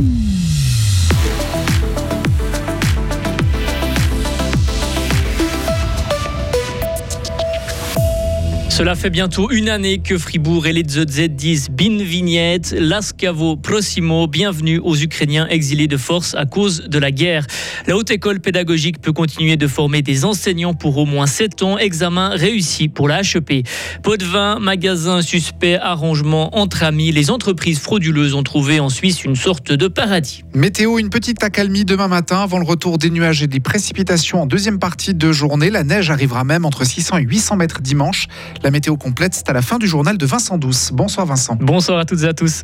Mm-hmm. Cela fait bientôt une année que Fribourg et les ZZ disent Bin Vignette, Lascavo Prossimo, bienvenue aux Ukrainiens exilés de force à cause de la guerre. La haute école pédagogique peut continuer de former des enseignants pour au moins 7 ans. Examen réussi pour la HEP. Pot de vin, magasin suspect, arrangement entre amis. Les entreprises frauduleuses ont trouvé en Suisse une sorte de paradis. Météo, une petite accalmie demain matin avant le retour des nuages et des précipitations en deuxième partie de journée. La neige arrivera même entre 600 et 800 mètres dimanche. Météo complète, c'est à la fin du journal de Vincent Douce. Bonsoir Vincent. Bonsoir à toutes et à tous.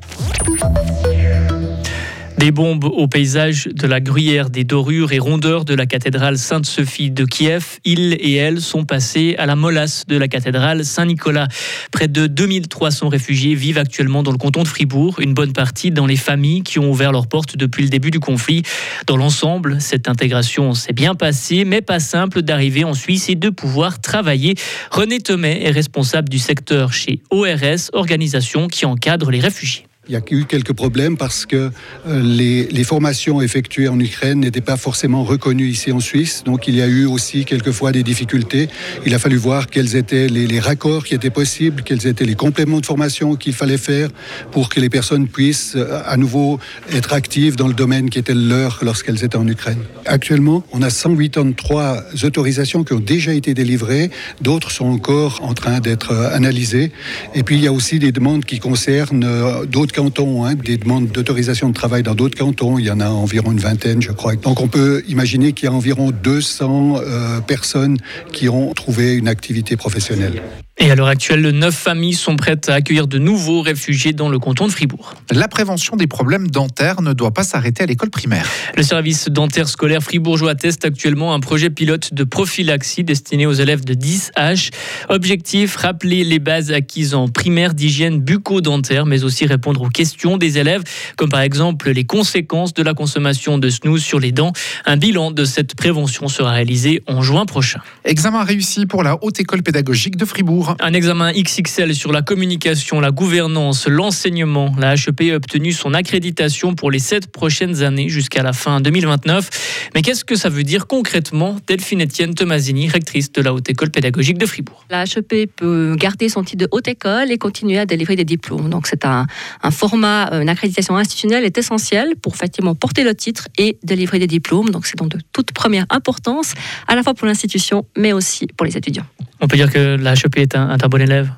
Des bombes au paysage de la gruyère des dorures et rondeurs de la cathédrale Sainte-Sophie de Kiev. Ils et elles sont passés à la molasse de la cathédrale Saint-Nicolas. Près de 2300 réfugiés vivent actuellement dans le canton de Fribourg, une bonne partie dans les familles qui ont ouvert leurs portes depuis le début du conflit. Dans l'ensemble, cette intégration s'est bien passée, mais pas simple d'arriver en Suisse et de pouvoir travailler. René Thomet est responsable du secteur chez ORS, organisation qui encadre les réfugiés. Il y a eu quelques problèmes parce que euh, les, formations effectuées en Ukraine n'étaient pas forcément reconnues ici en Suisse. Donc il y a eu aussi quelquefois des difficultés. Il a fallu voir quels étaient les, les raccords qui étaient possibles, quels étaient les compléments de formation qu'il fallait faire pour que les personnes puissent euh, à nouveau être actives dans le domaine qui était le leur lorsqu'elles étaient en Ukraine. Actuellement, on a 183 autorisations qui ont déjà été délivrées. D'autres sont encore en train d'être euh, analysées. Et puis il y a aussi des demandes qui concernent d'autres cantons, hein, des demandes d'autorisation de travail dans d'autres cantons. Il y en a environ une vingtaine, je crois. Donc on peut imaginer qu'il y a environ 200 euh, personnes qui ont trouvé une activité professionnelle. Et à l'heure actuelle, neuf familles sont prêtes à accueillir de nouveaux réfugiés dans le canton de Fribourg. La prévention des problèmes dentaires ne doit pas s'arrêter à l'école primaire. Le service dentaire scolaire fribourgeois teste actuellement un projet pilote de prophylaxie destiné aux élèves de 10H. Objectif, rappeler les bases acquises en primaire d'hygiène bucco-dentaire, mais aussi répondre aux questions des élèves, comme par exemple les conséquences de la consommation de snooze sur les dents. Un bilan de cette prévention sera réalisé en juin prochain. Examen réussi pour la Haute École pédagogique de Fribourg. Un examen XXL sur la communication, la gouvernance, l'enseignement. La HEP a obtenu son accréditation pour les sept prochaines années jusqu'à la fin 2029. Mais qu'est-ce que ça veut dire concrètement Delphine Etienne Tomasini, rectrice de la Haute École pédagogique de Fribourg? La HEP peut garder son titre de Haute École et continuer à délivrer des diplômes. Donc c'est un, un, format, une accréditation institutionnelle est essentielle pour effectivement porter le titre et délivrer des diplômes. Donc c'est donc de toute première importance, à la fois pour l'institution, mais aussi pour les étudiants. On peut dire que la HEP est un, un bon élève?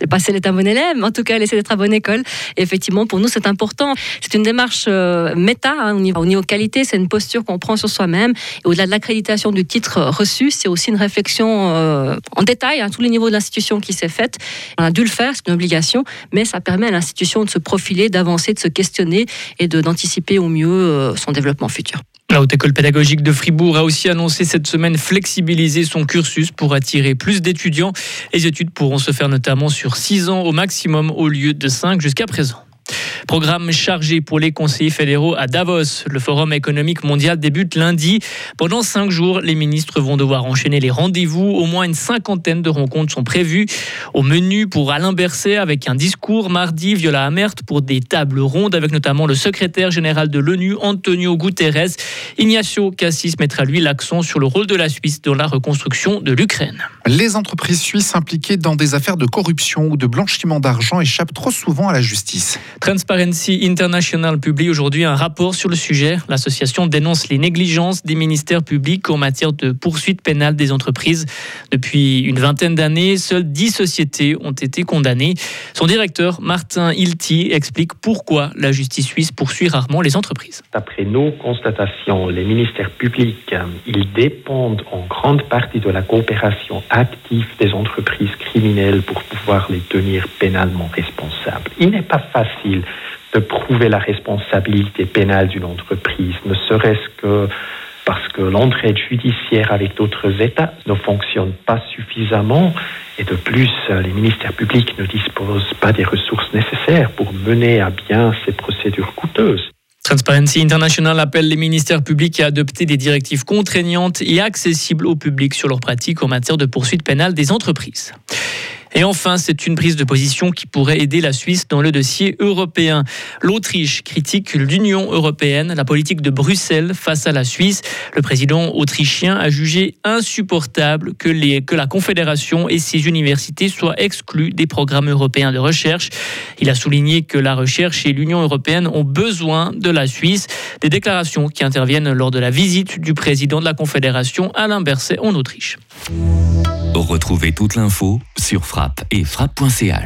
Sais pas si elle est un bon élève, mais en tout cas, elle essaie d'être à bonne école. Effectivement, pour nous, c'est important. C'est une démarche euh, méta hein, au, niveau, au, niveau, qualité. C'est une posture qu'on prend sur soi-même. Et au-delà de l'accréditation du titre reçu, c'est aussi une réflexion euh, en détail à tous les niveaux de l'institution qui s'est faite. On a dû le faire, c'est une obligation, mais ça permet à l'institution de se profiler, d'avancer, de se questionner et d'anticiper au mieux euh, son développement futur. La Haute École pédagogique de Fribourg a aussi annoncé cette semaine flexibiliser son cursus pour attirer plus d'étudiants. Les études pourront se faire notamment sur 6 ans au maximum au lieu de 5 jusqu'à présent. Programme chargé pour les conseillers fédéraux à Davos. Le Forum économique mondial débute lundi. Pendant cinq jours, les ministres vont devoir enchaîner les rendez-vous. Au moins une cinquantaine de rencontres sont prévues. Au menu pour Alain Berset avec un discours mardi, Viola Amert pour des tables rondes avec notamment le secrétaire général de l'ONU, Antonio Guterres. Ignacio Cassis mettra lui l'accent sur le rôle de la Suisse dans la reconstruction de l'Ukraine. Les entreprises suisses impliquées dans des affaires de corruption ou de blanchiment d'argent échappent trop souvent à la justice. Transparency International publie aujourd'hui un rapport sur le sujet. L'association dénonce les négligences des ministères publics en matière de poursuite pénale des entreprises. Depuis une vingtaine d'années, seules dix sociétés ont été condamnées. Son directeur, Martin Hilti, explique pourquoi la justice suisse poursuit rarement les entreprises. D'après nos constatations, les ministères publics, ils dépendent en grande partie de la coopération active des entreprises criminelles pour pouvoir les tenir pénalement responsables. Il n'est pas facile de prouver la responsabilité pénale d'une entreprise, ne serait-ce que parce que l'entraide judiciaire avec d'autres États ne fonctionne pas suffisamment et de plus, les ministères publics ne disposent pas des ressources nécessaires pour mener à bien ces procédures coûteuses. Transparency International appelle les ministères publics à adopter des directives contraignantes et accessibles au public sur leurs pratiques en matière de poursuite pénale des entreprises. Et enfin, c'est une prise de position qui pourrait aider la Suisse dans le dossier européen. L'Autriche critique l'Union européenne, la politique de Bruxelles face à la Suisse. Le président autrichien a jugé insupportable que, la Confédération et ses universités soient exclues des programmes européens de recherche. Il a souligné que la recherche et l'Union européenne ont besoin de la Suisse. Des déclarations qui interviennent lors de la visite du président de la Confédération, Alain Berset, en Autriche. Retrouvez toute l'info sur frappe et frappe.ch.